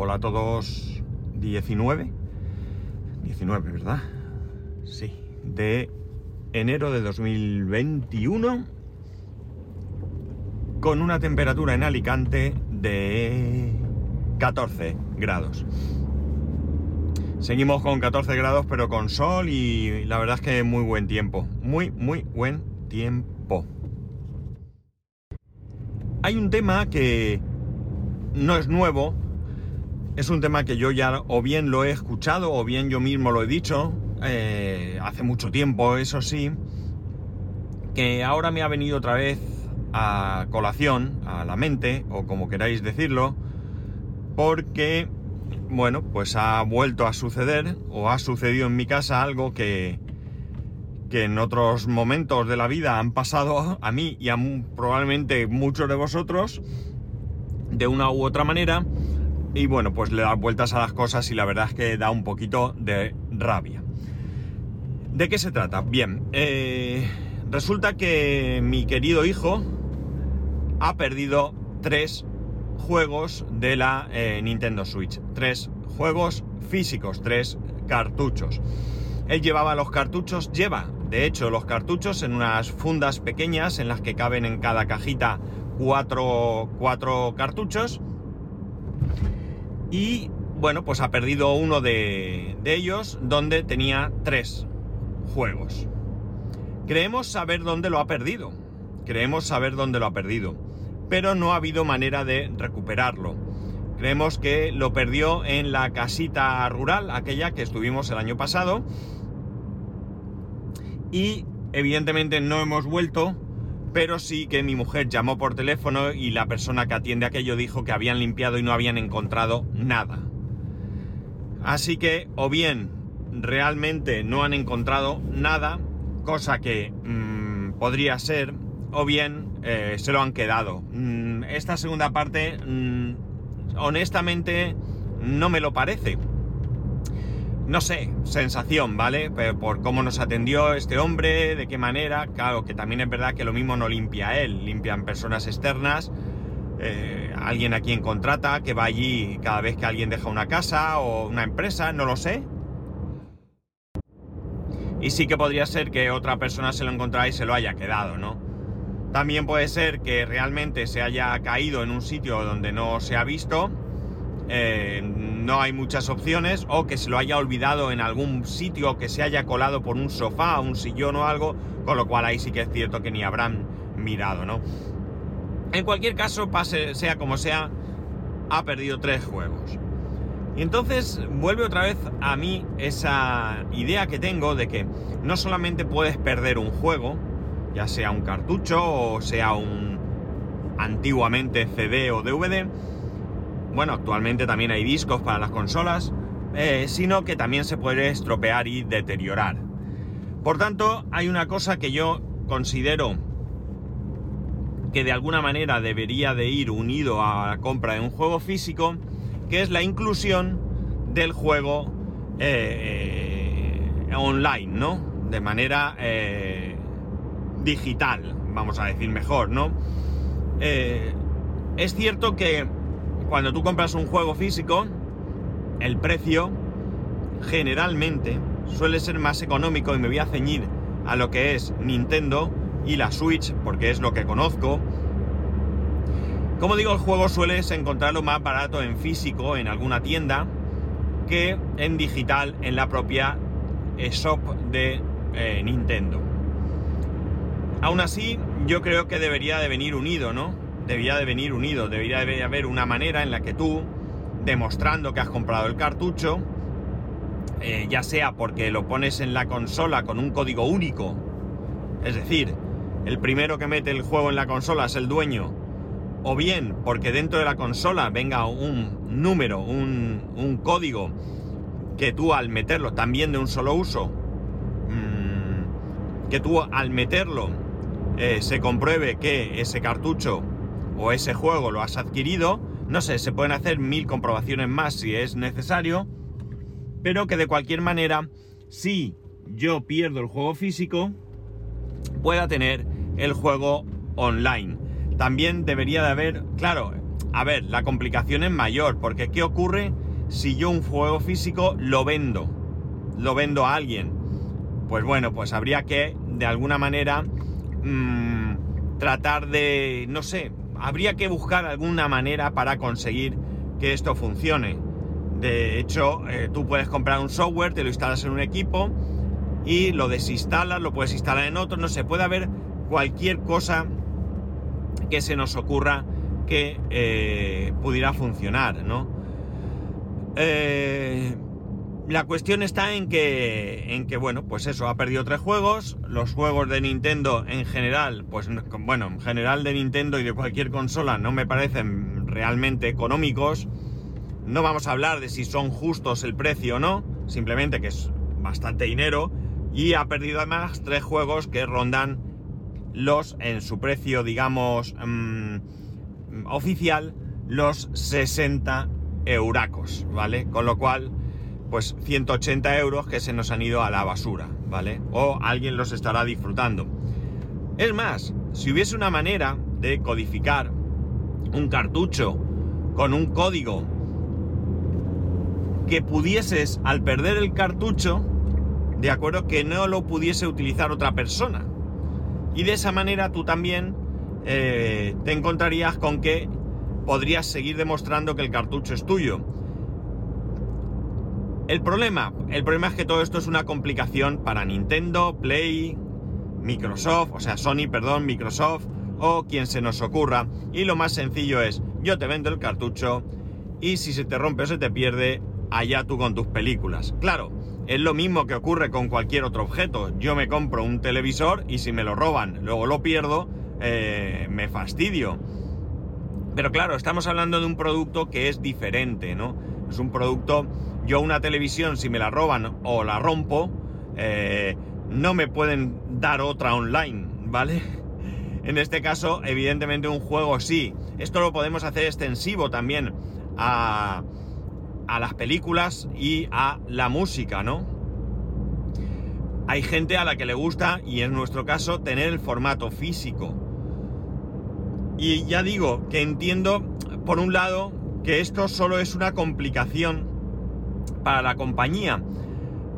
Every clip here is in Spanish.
Hola a todos. 19. 19, ¿verdad? Sí. De enero de 2021. Con una temperatura en Alicante de 14 grados. Seguimos con 14 grados pero con sol y la verdad es que muy buen tiempo. Muy, muy buen tiempo. Hay un tema que no es nuevo, es un tema que yo ya o bien lo he escuchado o bien yo mismo lo he dicho, eh, hace mucho tiempo, eso sí, que ahora me ha venido otra vez a colación, a la mente, o como queráis decirlo, porque, bueno, pues ha vuelto a suceder, o ha sucedido en mi casa algo que, que en otros momentos de la vida han pasado a mí y a probablemente muchos de vosotros, de una u otra manera, y bueno, pues le da vueltas a las cosas y la verdad es que da un poquito de rabia. ¿De qué se trata? Bien, eh, resulta que mi querido hijo ha perdido tres juegos de la eh, Nintendo Switch. Tres juegos físicos, tres cartuchos. Él llevaba los cartuchos, lleva de hecho los cartuchos en unas fundas pequeñas en las que caben en cada cajita cuatro, cuatro cartuchos. Y bueno, pues ha perdido uno de, ellos donde tenía tres juegos. Creemos saber dónde lo ha perdido. Creemos saber dónde lo ha perdido. Pero no ha habido manera de recuperarlo. Creemos que lo perdió en la casita rural, aquella que estuvimos el año pasado. Y evidentemente no hemos vuelto, pero sí que mi mujer llamó por teléfono y la persona que atiende aquello dijo que habían limpiado y no habían encontrado nada. Así que o bien realmente no han encontrado nada, cosa que mmm, podría ser, o bien eh, se lo han quedado. Mm, esta segunda parte, mm, honestamente, no me lo parece. No sé, sensación, ¿vale? Por cómo nos atendió este hombre, de qué manera. Claro, que también es verdad que lo mismo no limpia él, limpian personas externas, eh, alguien a quien contrata, que va allí cada vez que alguien deja una casa o una empresa, no lo sé. Y sí que podría ser que otra persona se lo encontrara y se lo haya quedado, ¿no? También puede ser que realmente se haya caído en un sitio donde no se ha visto, eh, no hay muchas opciones, o que se lo haya olvidado en algún sitio, que se haya colado por un sofá, un sillón o algo, con lo cual ahí sí que es cierto que ni habrán mirado, ¿no? En cualquier caso, pase, sea como sea, ha perdido tres juegos. Y entonces vuelve otra vez a mí esa idea que tengo de que no solamente puedes perder un juego, ya sea un cartucho o sea un antiguamente CD o DVD, bueno, actualmente también hay discos para las consolas, eh, sino que también se puede estropear y deteriorar. Por tanto, hay una cosa que yo considero que de alguna manera debería de ir unido a la compra de un juego físico, que es la inclusión del juego eh, online, ¿no? De manera eh, digital, vamos a decir mejor, ¿no? Eh, es cierto que cuando tú compras un juego físico, el precio generalmente suele ser más económico y me voy a ceñir a lo que es Nintendo y la Switch, porque es lo que conozco. Como digo, el juego sueles encontrarlo más barato en físico, en alguna tienda, que en digital, en la propia shop de eh, Nintendo. Aún así, yo creo que debería de venir unido, ¿no? Debería de venir unido, debería de haber una manera en la que tú, demostrando que has comprado el cartucho, eh, ya sea porque lo pones en la consola con un código único, es decir, el primero que mete el juego en la consola es el dueño, o bien porque dentro de la consola venga un número, un, código, que tú al meterlo también de un solo uso, mmm, que tú al meterlo eh, se compruebe que ese cartucho o ese juego lo has adquirido, no sé, se pueden hacer mil comprobaciones más si es necesario, pero que de cualquier manera, si yo pierdo el juego físico, pueda tener el juego online. También debería de haber, claro, a ver, la complicación es mayor, porque ¿qué ocurre si yo un juego físico lo vendo? Lo vendo a alguien. Pues bueno, pues habría que, de alguna manera, mmm, tratar de, no sé, habría que buscar alguna manera para conseguir que esto funcione. De hecho, eh, tú puedes comprar un software, te lo instalas en un equipo y lo desinstalas, lo puedes instalar en otro, no sé, puede haber cualquier cosa que se nos ocurra que eh, pudiera funcionar, ¿no? Eh, la cuestión está en que, en que, bueno, pues eso, ha perdido tres juegos. Los juegos de Nintendo en general, pues bueno, en general de Nintendo y de cualquier consola no me parecen realmente económicos. No vamos a hablar de si son justos el precio o no, simplemente que es bastante dinero. Y ha perdido además tres juegos que rondan los, en su precio, digamos, mmm, oficial, los 60 euracos, ¿vale? Con lo cual, pues 180 euros que se nos han ido a la basura, ¿vale? O alguien los estará disfrutando. Es más, si hubiese una manera de codificar un cartucho con un código que pudieses, al perder el cartucho, de acuerdo, que no lo pudiese utilizar otra persona. Y de esa manera tú también eh, te encontrarías con que podrías seguir demostrando que el cartucho es tuyo. El problema, el problema es que todo esto es una complicación para Nintendo, Play, Microsoft, o sea, Sony, perdón, Microsoft o quien se nos ocurra. Y lo más sencillo es, yo te vendo el cartucho y si se te rompe o se te pierde, allá tú con tus películas. Claro, es lo mismo que ocurre con cualquier otro objeto. Yo me compro un televisor y si me lo roban, luego lo pierdo, eh, me fastidio. Pero claro, estamos hablando de un producto que es diferente, ¿no? Es un producto, yo una televisión, si me la roban o la rompo, eh, no me pueden dar otra online, ¿vale? En este caso, evidentemente un juego sí. Esto lo podemos hacer extensivo también a, a las películas y a la música, ¿no? Hay gente a la que le gusta, y en nuestro caso, tener el formato físico. Y ya digo que entiendo, por un lado, que esto solo es una complicación para la compañía.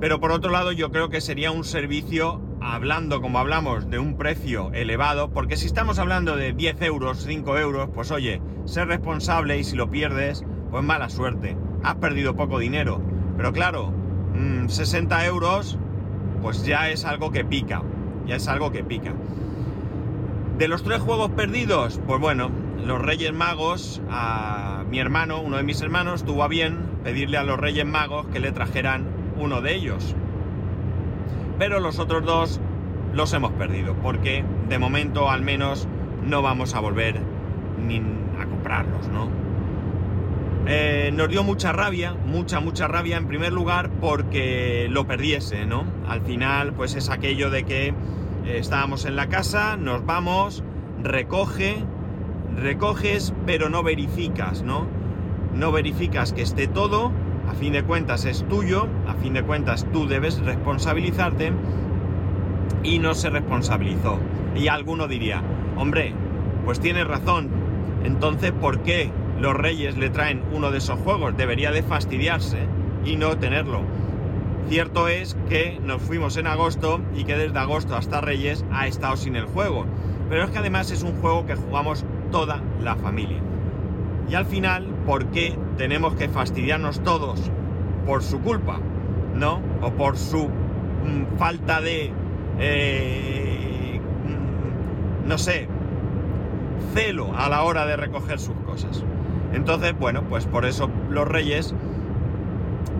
Pero por otro lado, yo creo que sería un servicio, hablando como hablamos, de un precio elevado, porque si estamos hablando de 10 euros, 5 euros, pues oye, ser responsable y si lo pierdes, pues mala suerte. Has perdido poco dinero. Pero claro, 60 mm, euros, pues ya es algo que pica. Ya es algo que pica. De los tres juegos perdidos, pues bueno, los Reyes Magos, a mi hermano, uno de mis hermanos, tuvo a bien pedirle a los Reyes Magos que le trajeran uno de ellos. Pero los otros dos los hemos perdido, porque de momento al menos no vamos a volver ni a comprarlos, ¿no? Eh, nos dio mucha rabia, mucha, mucha rabia en primer lugar porque lo perdiese, ¿no? Al final, pues es aquello de que estábamos en la casa, nos vamos, recoge, recoges, pero no verificas, ¿no? No verificas que esté todo, a fin de cuentas es tuyo, a fin de cuentas tú debes responsabilizarte y no se responsabilizó. Y alguno diría, hombre, pues tienes razón, entonces ¿por qué los reyes le traen uno de esos juegos? Debería de fastidiarse y no tenerlo. Cierto es que nos fuimos en agosto y que desde agosto hasta Reyes ha estado sin el juego. Pero es que además es un juego que jugamos toda la familia. Y al final, ¿por qué tenemos que fastidiarnos todos? Por su culpa, ¿no? O por su mm, falta de... Eh, mm, no sé, celo a la hora de recoger sus cosas. Entonces, bueno, pues por eso los reyes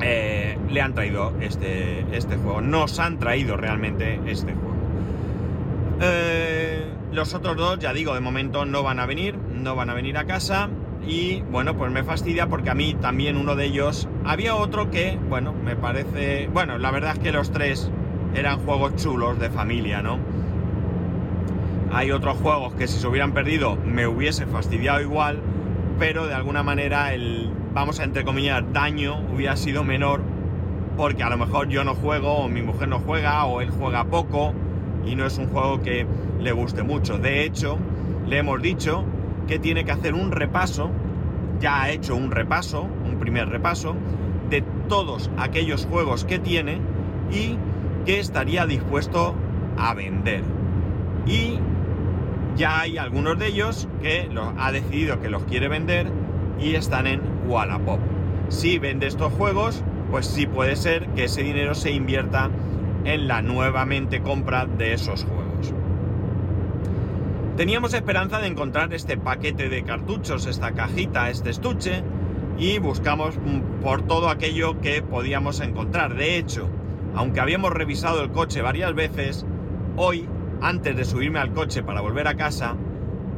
eh, le han traído este, este juego. Nos han traído realmente este juego. Eh, los otros dos, ya digo, de momento no van a venir, no van a venir a casa. Y bueno, pues me fastidia porque a mí también uno de ellos. Había otro que, bueno, me parece. Bueno, la verdad es que los tres eran juegos chulos de familia, ¿no? Hay otros juegos que si se hubieran perdido me hubiese fastidiado igual, pero de alguna manera el, vamos a entrecomillar, daño hubiera sido menor porque a lo mejor yo no juego o mi mujer no juega o él juega poco y no es un juego que le guste mucho. De hecho, le hemos dicho que tiene que hacer un repaso ya ha hecho un repaso, un primer repaso, de todos aquellos juegos que tiene y que estaría dispuesto a vender. Y ya hay algunos de ellos que ha decidido que los quiere vender y están en Wallapop. Si vende estos juegos, pues sí puede ser que ese dinero se invierta en la nuevamente compra de esos juegos. Teníamos esperanza de encontrar este paquete de cartuchos, esta cajita, este estuche, y buscamos por todo aquello que podíamos encontrar. De hecho, aunque habíamos revisado el coche varias veces, hoy, antes de subirme al coche para volver a casa,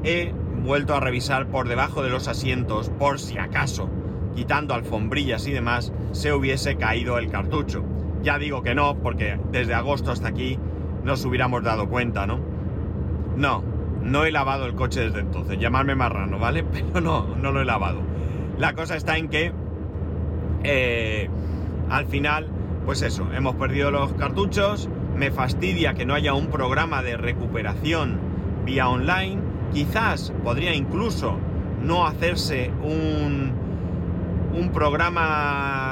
he vuelto a revisar por debajo de los asientos por si acaso, quitando alfombrillas y demás, se hubiese caído el cartucho. Ya digo que no, porque desde agosto hasta aquí nos hubiéramos dado cuenta, ¿no? No, no he lavado el coche desde entonces, llamarme marrano, ¿vale? Pero no, no lo he lavado. La cosa está en que eh, al final, pues eso, hemos perdido los cartuchos, me fastidia que no haya un programa de recuperación vía online, quizás podría incluso no hacerse un, un programa...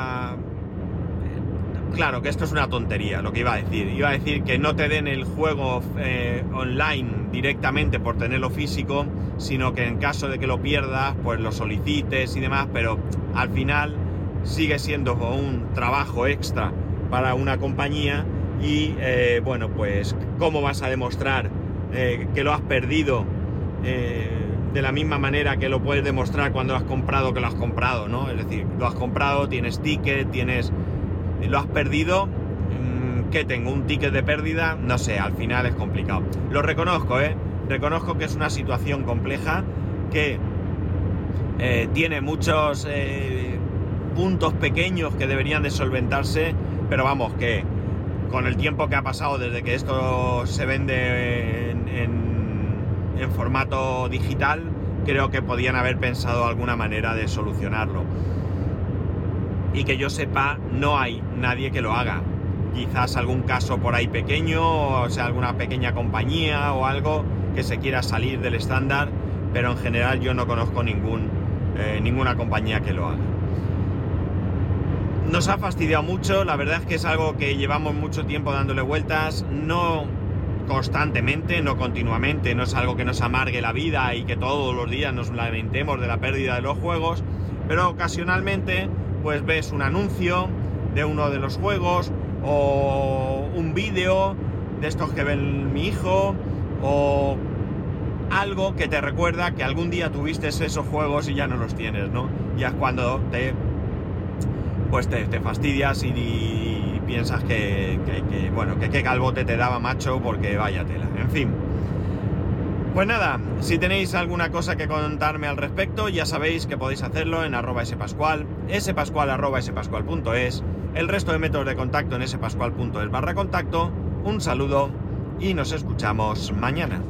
Claro que esto es una tontería, lo que iba a decir. Iba a decir que no te den el juego eh, online directamente por tenerlo físico, sino que en caso de que lo pierdas, pues lo solicites y demás, pero al final sigue siendo un trabajo extra para una compañía y eh, bueno, pues cómo vas a demostrar eh, que lo has perdido de la misma manera que lo puedes demostrar cuando has comprado que lo has comprado, ¿no? Es decir, lo has comprado, tienes ticket, tienes... Lo has perdido, mm, ¿qué tengo? ¿Un ticket de pérdida? No sé, al final es complicado. Lo reconozco, ¿eh? Reconozco que es una situación compleja, que eh, tiene muchos eh, puntos pequeños que deberían de solventarse, pero vamos, que con el tiempo que ha pasado desde que esto se vende en en formato digital, creo que podían haber pensado alguna manera de solucionarlo. Y que yo sepa, no hay nadie que lo haga. Quizás algún caso por ahí pequeño, o sea, alguna pequeña compañía o algo que se quiera salir del estándar, pero en general yo no conozco ningún, eh, ninguna compañía que lo haga. Nos ha fastidiado mucho, la verdad es que es algo que llevamos mucho tiempo dándole vueltas, no constantemente, no continuamente, no es algo que nos amargue la vida y que todos los días nos lamentemos de la pérdida de los juegos, pero ocasionalmente pues ves un anuncio de uno de los juegos o un vídeo de estos que ven mi hijo o algo que te recuerda que algún día tuviste esos juegos y ya no los tienes, ¿no? Ya es cuando te pues te, fastidias y piensas que, bueno, que qué calvote te daba macho porque vaya tela. En fin. Pues nada, si tenéis alguna cosa que contarme al respecto, ya sabéis que podéis hacerlo en arroba spascual, arroba spascual.es, el resto de métodos de contacto en spascual.es barra contacto. Un saludo y nos escuchamos mañana.